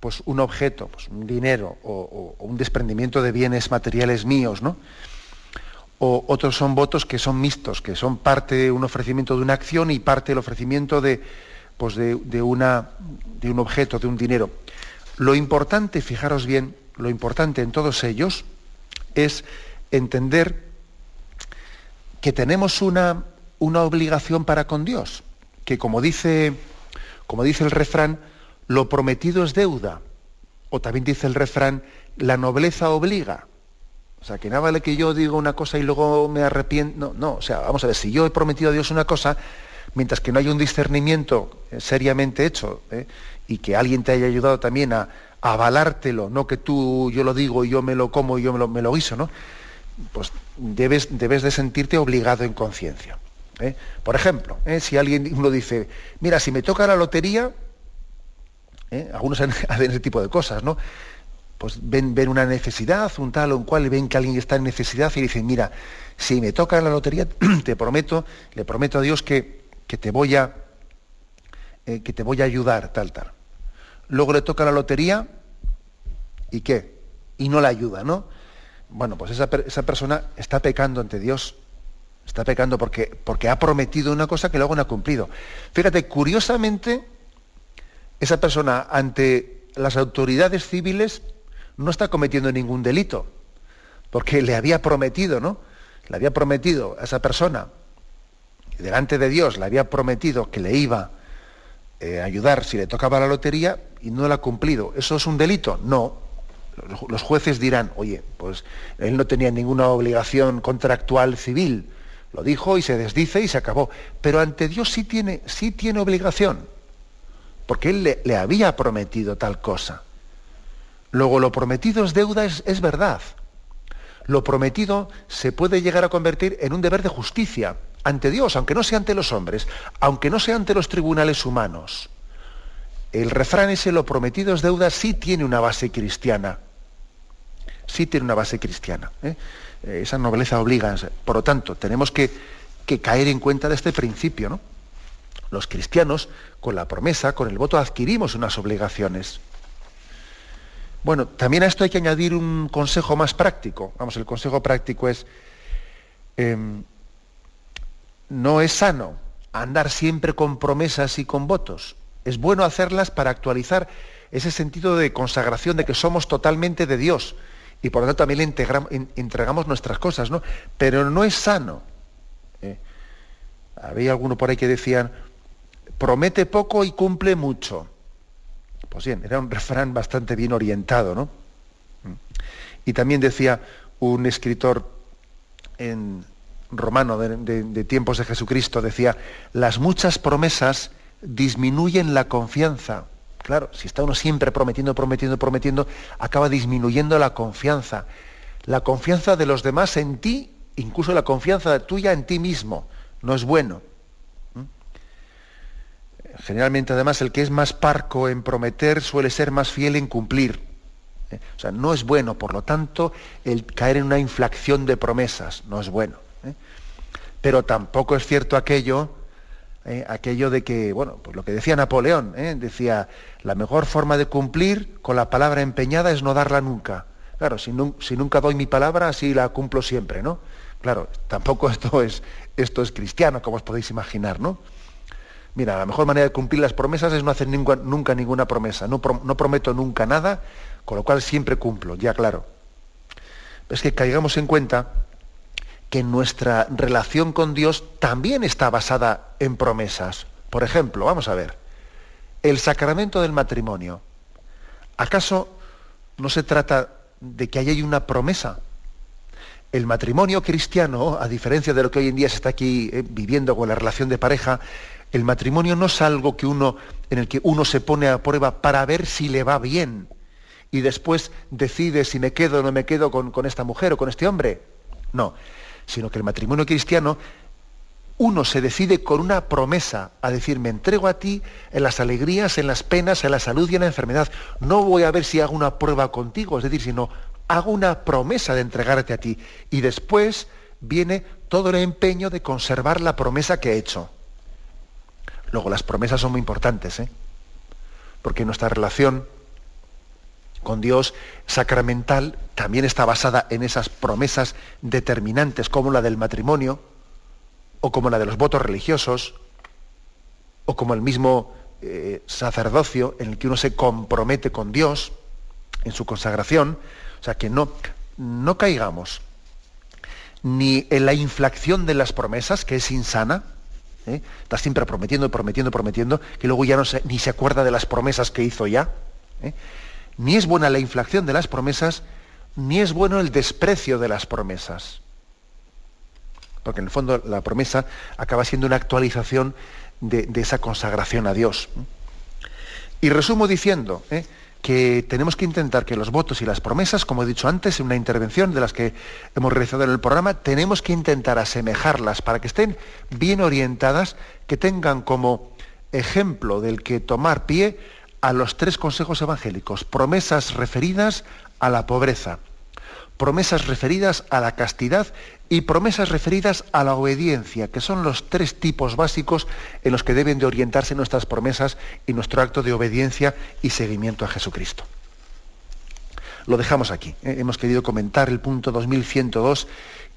pues, un objeto, pues, un dinero o, un desprendimiento de bienes materiales míos, ¿no? o otros son votos que son mixtos, que son parte de un ofrecimiento de una acción y parte del ofrecimiento de, pues de, una, de un objeto, de un dinero. Lo importante, fijaros bien, lo importante en todos ellos es entender que tenemos una, una obligación para con Dios, que como dice, como dice el refrán, lo prometido es deuda, o también dice el refrán, la nobleza obliga. O sea, que nada vale que yo diga una cosa y luego me arrepiento. No, no, o sea, vamos a ver, si yo he prometido a Dios una cosa, mientras que no hay un discernimiento eh, seriamente hecho ¿eh? y que alguien te haya ayudado también a, avalártelo, no que tú yo lo digo y yo me lo como y yo me lo, me lo guiso, ¿no? Pues debes, debes de sentirte obligado en conciencia. ¿Eh? Por ejemplo, ¿eh? si alguien uno dice, mira, si me toca la lotería, ¿eh? algunos hacen ese tipo de cosas, ¿no? Pues ven, ven una necesidad, un tal o un cual, y ven que alguien está en necesidad y dicen, mira, si me toca la lotería, te prometo, le prometo a Dios que, que te voy a que te voy a ayudar, tal, tal. Luego le toca la lotería y qué? Y no la ayuda, ¿no? Bueno, pues esa, esa persona está pecando ante Dios Está pecando porque, porque ha prometido una cosa que luego no ha cumplido. Fíjate, curiosamente, esa persona ante las autoridades civiles no está cometiendo ningún delito, porque le había prometido, ¿no? Le había prometido a esa persona, delante de Dios, le había prometido que le iba eh, a ayudar si le tocaba la lotería y no la ha cumplido. ¿Eso es un delito? No. Los jueces dirán, oye, pues él no tenía ninguna obligación contractual civil lo dijo y se desdice y se acabó. Pero ante Dios sí tiene, sí tiene obligación, porque Él le, había prometido tal cosa. Luego, lo prometido es deuda, es, es verdad. Lo prometido se puede llegar a convertir en un deber de justicia ante Dios, aunque no sea ante los hombres, aunque no sea ante los tribunales humanos. El refrán ese, lo prometido es deuda, sí tiene una base cristiana. Sí tiene una base cristiana. ¿eh? Eh, esa nobleza obliga. Por lo tanto, tenemos que, caer en cuenta de este principio. ¿no? Los cristianos, con la promesa, con el voto, adquirimos unas obligaciones. Bueno, también a esto hay que añadir un consejo más práctico. Vamos, el consejo práctico es, em, no es sano andar siempre con promesas y con votos. Es bueno hacerlas para actualizar ese sentido de consagración de que somos totalmente de Dios y por lo tanto también le entregamos nuestras cosas, ¿no? Pero no es sano. ¿eh? Había alguno por ahí que decían, promete poco y cumple mucho. Pues bien, era un refrán bastante bien orientado, ¿no? Y también decía un escritor en romano de tiempos de Jesucristo, decía, las muchas promesas disminuyen la confianza. Claro, si está uno siempre prometiendo, prometiendo, prometiendo, acaba disminuyendo la confianza. La confianza de los demás en ti, incluso la confianza tuya en ti mismo, no es bueno. ¿Mm? Generalmente, además, el que es más parco en prometer suele ser más fiel en cumplir. ¿Eh? O sea, no es bueno, por lo tanto, el caer en una inflación de promesas, no es bueno. ¿eh? Pero tampoco es cierto aquello ¿eh? aquello de que, bueno, pues lo que decía Napoleón, ¿eh? decía, la mejor forma de cumplir con la palabra empeñada es no darla nunca. Claro, si, nunca doy mi palabra, así la cumplo siempre, ¿no? Claro, tampoco esto es, esto es cristiano, como os podéis imaginar, ¿no? Mira, la mejor manera de cumplir las promesas es no hacer nunca, ninguna promesa. No, no prometo nunca nada, con lo cual siempre cumplo, ya claro. Es que caigamos en cuenta que nuestra relación con Dios también está basada en promesas. Por ejemplo, vamos a ver, el sacramento del matrimonio. ¿Acaso no se trata de que haya una promesa? El matrimonio cristiano, a diferencia de lo que hoy en día se está aquí eh, viviendo con la relación de pareja, el matrimonio no es algo que uno, en el que uno se pone a prueba para ver si le va bien y después decide si me quedo o no me quedo con, con esta mujer o con este hombre. No, sino que el matrimonio cristiano, uno se decide con una promesa a decir, me entrego a ti en las alegrías, en las penas, en la salud y en la enfermedad. No voy a ver si hago una prueba contigo, es decir, sino hago una promesa de entregarte a ti. Y después viene todo el empeño de conservar la promesa que he hecho. Luego, las promesas son muy importantes, ¿eh? porque nuestra relación con Dios sacramental también está basada en esas promesas determinantes como la del matrimonio o como la de los votos religiosos o como el mismo eh, sacerdocio en el que uno se compromete con Dios en su consagración. O sea, que no, no caigamos ni en la inflación de las promesas, que es insana, ¿eh? está siempre prometiendo, prometiendo, prometiendo, que luego ya no ni se acuerda de las promesas que hizo ya. ¿eh? Ni es buena la inflación de las promesas, ni es bueno el desprecio de las promesas. Porque en el fondo la promesa acaba siendo una actualización de, esa consagración a Dios. Y resumo diciendo ¿eh? que tenemos que intentar que los votos y las promesas, como he dicho antes en una intervención de las que hemos realizado en el programa, tenemos que intentar asemejarlas para que estén bien orientadas, que tengan como ejemplo del que tomar pie a los tres consejos evangélicos, promesas referidas a la pobreza, promesas referidas a la castidad y promesas referidas a la obediencia, que son los tres tipos básicos en los que deben de orientarse nuestras promesas y nuestro acto de obediencia y seguimiento a Jesucristo. Lo dejamos aquí. ¿eh? Hemos querido comentar el punto 2102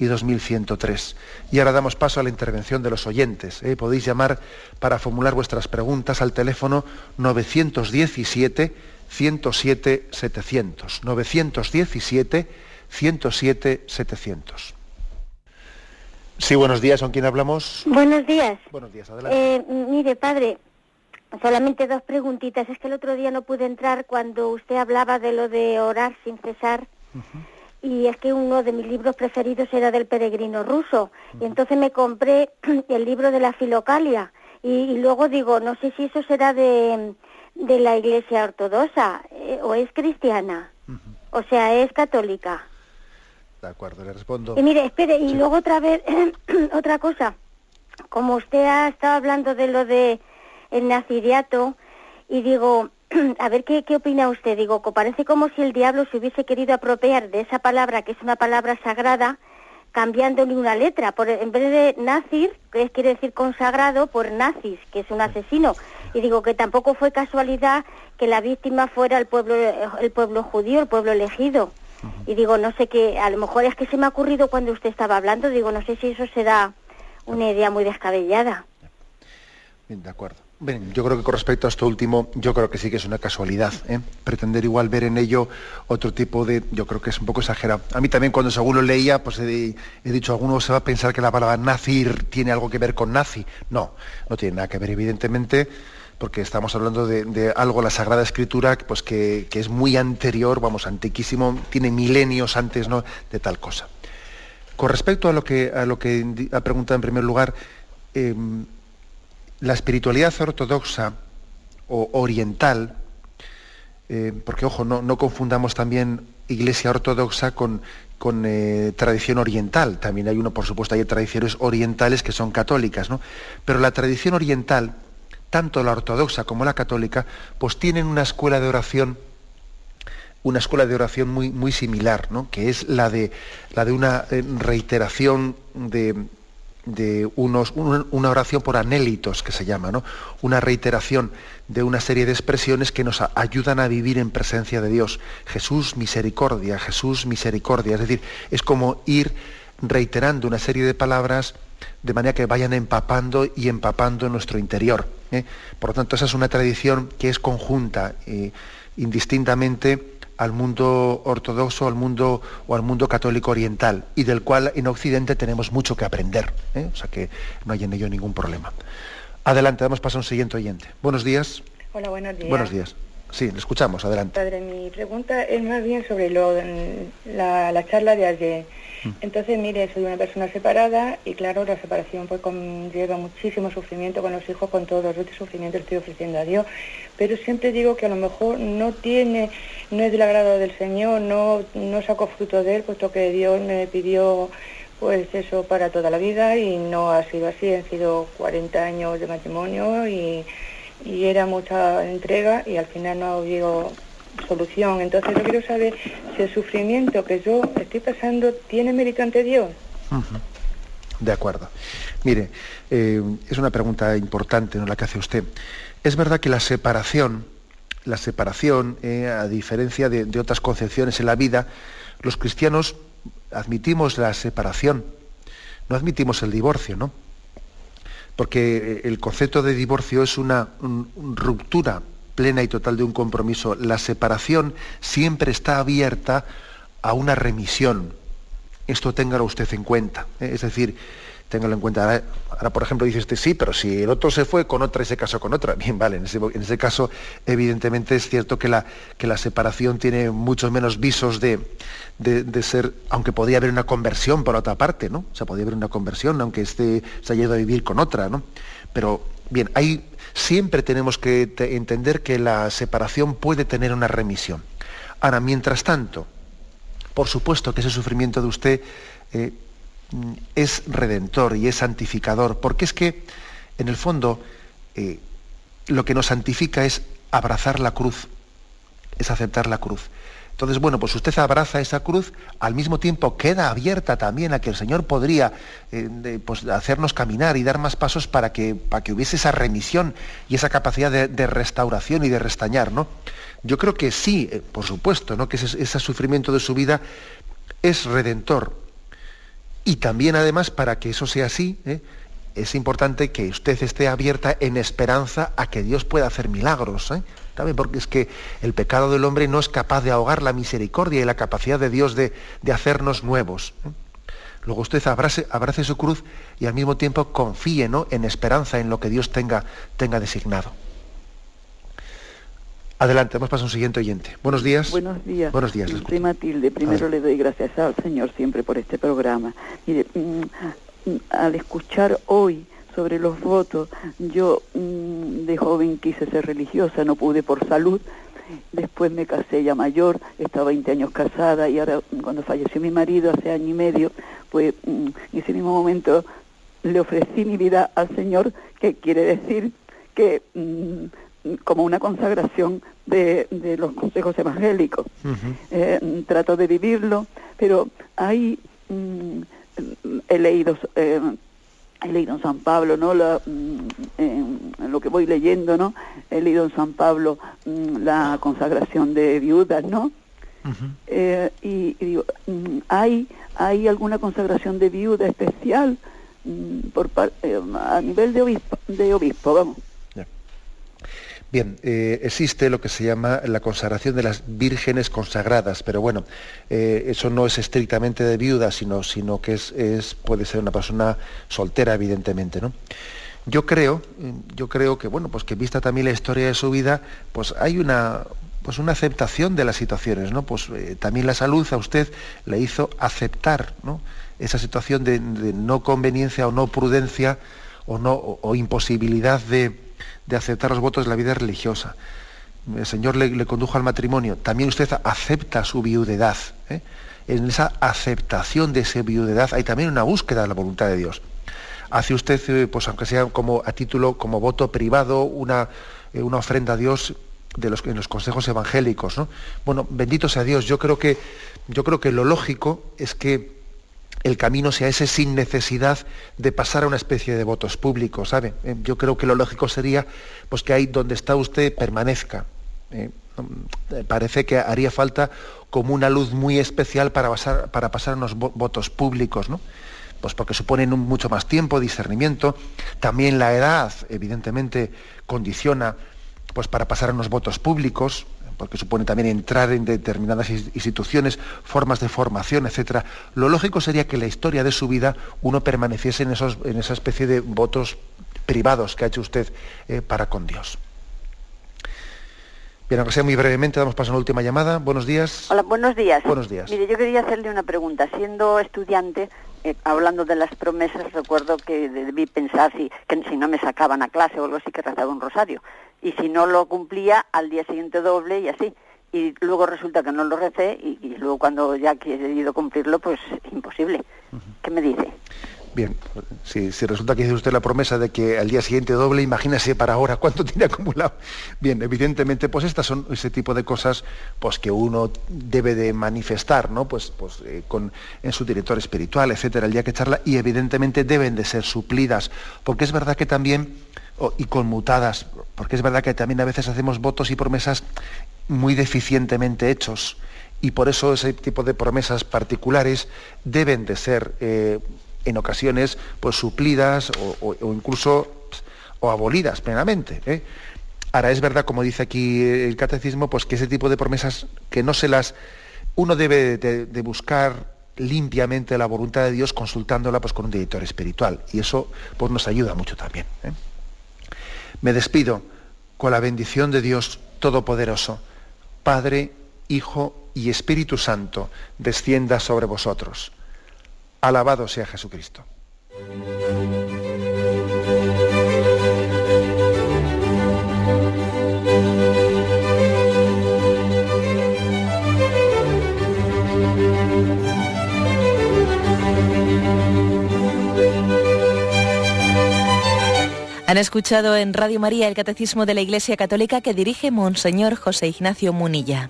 y 2103. Y ahora damos paso a la intervención de los oyentes. ¿eh? Podéis llamar para formular vuestras preguntas al teléfono 917 107 700. 917 107 700. Sí, buenos días. ¿Con quién hablamos? Buenos días. Buenos días, adelante. Eh, mire, padre, solamente dos preguntitas. Es que el otro día no pude entrar cuando usted hablaba de lo de orar sin cesar. Y es que uno de mis libros preferidos era del peregrino ruso. Y entonces me compré el libro de la Filocalia. Y, luego digo, no sé si eso será de, de la Iglesia Ortodoxa eh, o es cristiana. O sea, es católica. De acuerdo, le respondo. Y mire, espere, y luego otra vez, otra cosa. Como usted ha estado hablando de lo de el naziriato, y digo, a ver ¿qué, qué opina usted. Digo, parece como si el diablo se hubiese querido apropiar de esa palabra, que es una palabra sagrada, cambiándole una letra. Por, en vez de nazir, que quiere decir consagrado, por nazis, que es un asesino. Y digo que tampoco fue casualidad que la víctima fuera el pueblo, el pueblo judío, el pueblo elegido. Y digo, no sé qué, a lo mejor es que se me ha ocurrido cuando usted estaba hablando, digo, no sé si eso será una idea muy descabellada. Bien, de acuerdo. Bien, yo creo que con respecto a esto último, yo creo que sí que es una casualidad. ¿eh? Pretender igual ver en ello otro tipo de... Yo creo que es un poco exagerado. A mí también cuando según lo leía, pues he, dicho, alguno se va a pensar que la palabra nazir tiene algo que ver con nazi. No, no tiene nada que ver. Evidentemente, porque estamos hablando de, algo, la Sagrada Escritura, pues que, es muy anterior, vamos, antiquísimo, tiene milenios antes ¿no? de tal cosa. Con respecto a lo que, a lo que ha preguntado en primer lugar, em, la espiritualidad ortodoxa o oriental, eh, porque ojo, no, no, confundamos también iglesia ortodoxa con, con eh, tradición oriental. También hay uno, por supuesto, hay tradiciones orientales que son católicas, ¿no? Pero la tradición oriental, tanto la ortodoxa como la católica, pues tienen una escuela de oración una escuela de oración muy, muy similar, ¿no? que es la de, la de una eh, reiteración de, de unos, una oración por anélitos, que se llama, ¿no? una reiteración de una serie de expresiones que nos ayudan a vivir en presencia de Dios. Jesús, misericordia, Jesús, misericordia. Es decir, es como ir reiterando una serie de palabras de manera que vayan empapando y empapando nuestro interior. ¿eh? Por lo tanto, esa es una tradición que es conjunta, eh, indistintamente al mundo ortodoxo al mundo, o al mundo católico oriental, y del cual en Occidente tenemos mucho que aprender. ¿eh? O sea que no hay en ello ningún problema. Adelante, damos paso a un siguiente oyente. Buenos días. Hola, buenos días. Buenos días. Sí, le escuchamos, adelante. Padre, mi pregunta es más bien sobre lo, la, la charla de ayer entonces, mire, soy una persona separada y claro, la separación pues lleva muchísimo sufrimiento con los hijos, con todos este sufrimiento estoy ofreciendo a Dios, pero siempre digo que a lo mejor no tiene, no es del agrado del Señor, no, no saco fruto de él, puesto que Dios me pidió pues eso para toda la vida y no ha sido así, han sido 40 años de matrimonio y, y era mucha entrega y al final no habido solución. Entonces yo quiero saber si el sufrimiento que yo estoy pasando tiene mérito ante Dios. De acuerdo. Mire, eh, es una pregunta importante ¿no? la que hace usted. Es verdad que la separación, la separación, eh, a diferencia de, de, otras concepciones en la vida, los cristianos admitimos la separación, no admitimos el divorcio, ¿no? Porque el concepto de divorcio es una ruptura plena y total de un compromiso, la separación siempre está abierta a una remisión. Esto téngalo usted en cuenta. ¿eh? Es decir, téngalo en cuenta. Ahora, por ejemplo, dice usted, sí, pero si el otro se fue con otra y se casó con otra. Bien, vale, en ese, caso, evidentemente es cierto que la, que la separación tiene muchos menos visos de, de, ser, aunque podría haber una conversión por otra parte, ¿no? O sea, podría haber una conversión, aunque este se haya ido a vivir con otra, ¿no? Pero Bien, hay, siempre tenemos que entender que la separación puede tener una remisión. Ahora, mientras tanto, por supuesto que ese sufrimiento de usted eh, es redentor y es santificador, porque es que, en el fondo, eh, lo que nos santifica es abrazar la cruz, es aceptar la cruz. Entonces, bueno, pues usted abraza esa cruz, al mismo tiempo queda abierta también a que el Señor podría eh, pues, hacernos caminar y dar más pasos para que, para que hubiese esa remisión y esa capacidad de, restauración y de restañar, ¿no? Yo creo que sí, eh, por supuesto, ¿no? que ese, sufrimiento de su vida es redentor. Y también, además, para que eso sea así, ¿eh? es importante que usted esté abierta en esperanza a que Dios pueda hacer milagros. Porque es que el pecado del hombre no es capaz de ahogar la misericordia y la capacidad de Dios de, hacernos nuevos. ¿eh? Luego usted abrace, abrace, su cruz y al mismo tiempo confíe ¿no? en esperanza en lo que Dios tenga, tenga designado. Adelante, vamos a un siguiente oyente. Buenos días. Buenos días. Buenos días. Soy Matilde. Primero le doy gracias al Señor siempre por este programa. Mire, mm, al escuchar hoy sobre los votos. Yo mm, de joven quise ser religiosa, no pude por salud. Después me casé ya mayor, estaba 20 años casada y ahora cuando falleció mi marido hace año y medio, pues mm, en ese mismo momento le ofrecí mi vida al Señor, que quiere decir que mm, como una consagración de, los consejos evangélicos. Eh, trato de vivirlo, pero hay, he leído eh, he leído en San Pablo, ¿no? Mm, en, lo que voy leyendo, ¿no? He leído en San Pablo mm, la consagración de viudas, ¿no? Eh, y, digo, mm, ¿hay, ¿hay alguna consagración de viuda especial por, eh, a nivel de obispo, de obispo vamos? Bien, eh, existe lo que se llama la consagración de las vírgenes consagradas, pero bueno, eh, eso no es estrictamente de viuda, sino, que puede ser una persona soltera, evidentemente, ¿no? Yo creo, yo creo que, bueno, pues que vista también la historia de su vida, pues hay una, pues una aceptación de las situaciones, ¿no? Pues eh, también la salud a usted le hizo aceptar, ¿no? Esa situación de, no conveniencia o no prudencia o, no, o imposibilidad de de aceptar los votos de la vida religiosa. El Señor le, condujo al matrimonio. También usted acepta su viudedad. ¿eh? En esa aceptación de esa viudedad hay también una búsqueda de la voluntad de Dios. Hace usted, eh, pues aunque sea como a título, como voto privado, una, eh, una ofrenda a Dios de los, en los consejos evangélicos. ¿no? Bueno, bendito sea Dios. Yo creo que, yo creo que lo lógico es que el camino sea ese sin necesidad de pasar a una especie de votos públicos, ¿sabe? Eh, yo creo que lo lógico sería pues que ahí donde está usted permanezca. ¿eh? Mm, parece que haría falta como una luz muy especial para pasar, para pasar unos votos públicos, ¿no? Pues porque suponen mucho más tiempo, discernimiento. También la edad, evidentemente, condiciona pues para pasar a unos votos públicos porque supone también entrar en determinadas instituciones, formas de formación, etc. Lo lógico sería que la historia de su vida uno permaneciese en, esos, en esa especie de votos privados que ha hecho usted eh, para con Dios. Bien, aunque sea muy brevemente, damos paso a una última llamada. Buenos días. Hola, buenos días. Buenos días. Mire, yo quería hacerle una pregunta. Siendo estudiante, eh, hablando de las promesas, recuerdo que debí pensar si, que si no me sacaban a clase o algo así, que rezaba un rosario. Y si no lo cumplía, al día siguiente doble y así. Y luego resulta que no lo recé y, luego cuando ya he querido cumplirlo, pues imposible. ¿Qué me dice? Bien, si, resulta que dice usted la promesa de que al día siguiente doble, imagínese para ahora cuánto tiene acumulado. Bien, evidentemente, pues estas son ese tipo de cosas pues, que uno debe de manifestar, ¿no? Pues, pues eh, con, en su director espiritual, etcétera, el día que charla, y evidentemente deben de ser suplidas, porque es verdad que también, y conmutadas, porque es verdad que también a veces hacemos votos y promesas muy deficientemente hechos, y por eso ese tipo de promesas particulares deben de ser eh, en ocasiones pues suplidas o, incluso o abolidas plenamente. ¿eh? Ahora es verdad, como dice aquí el catecismo, pues que ese tipo de promesas que no se las uno debe de, buscar limpiamente la voluntad de Dios consultándola pues con un director espiritual y eso pues nos ayuda mucho también. ¿eh? Me despido con la bendición de Dios Todopoderoso, Padre, Hijo y Espíritu Santo, descienda sobre vosotros. Alabado sea Jesucristo. Han escuchado en Radio María el Catecismo de la Iglesia Católica que dirige Monseñor José Ignacio Munilla.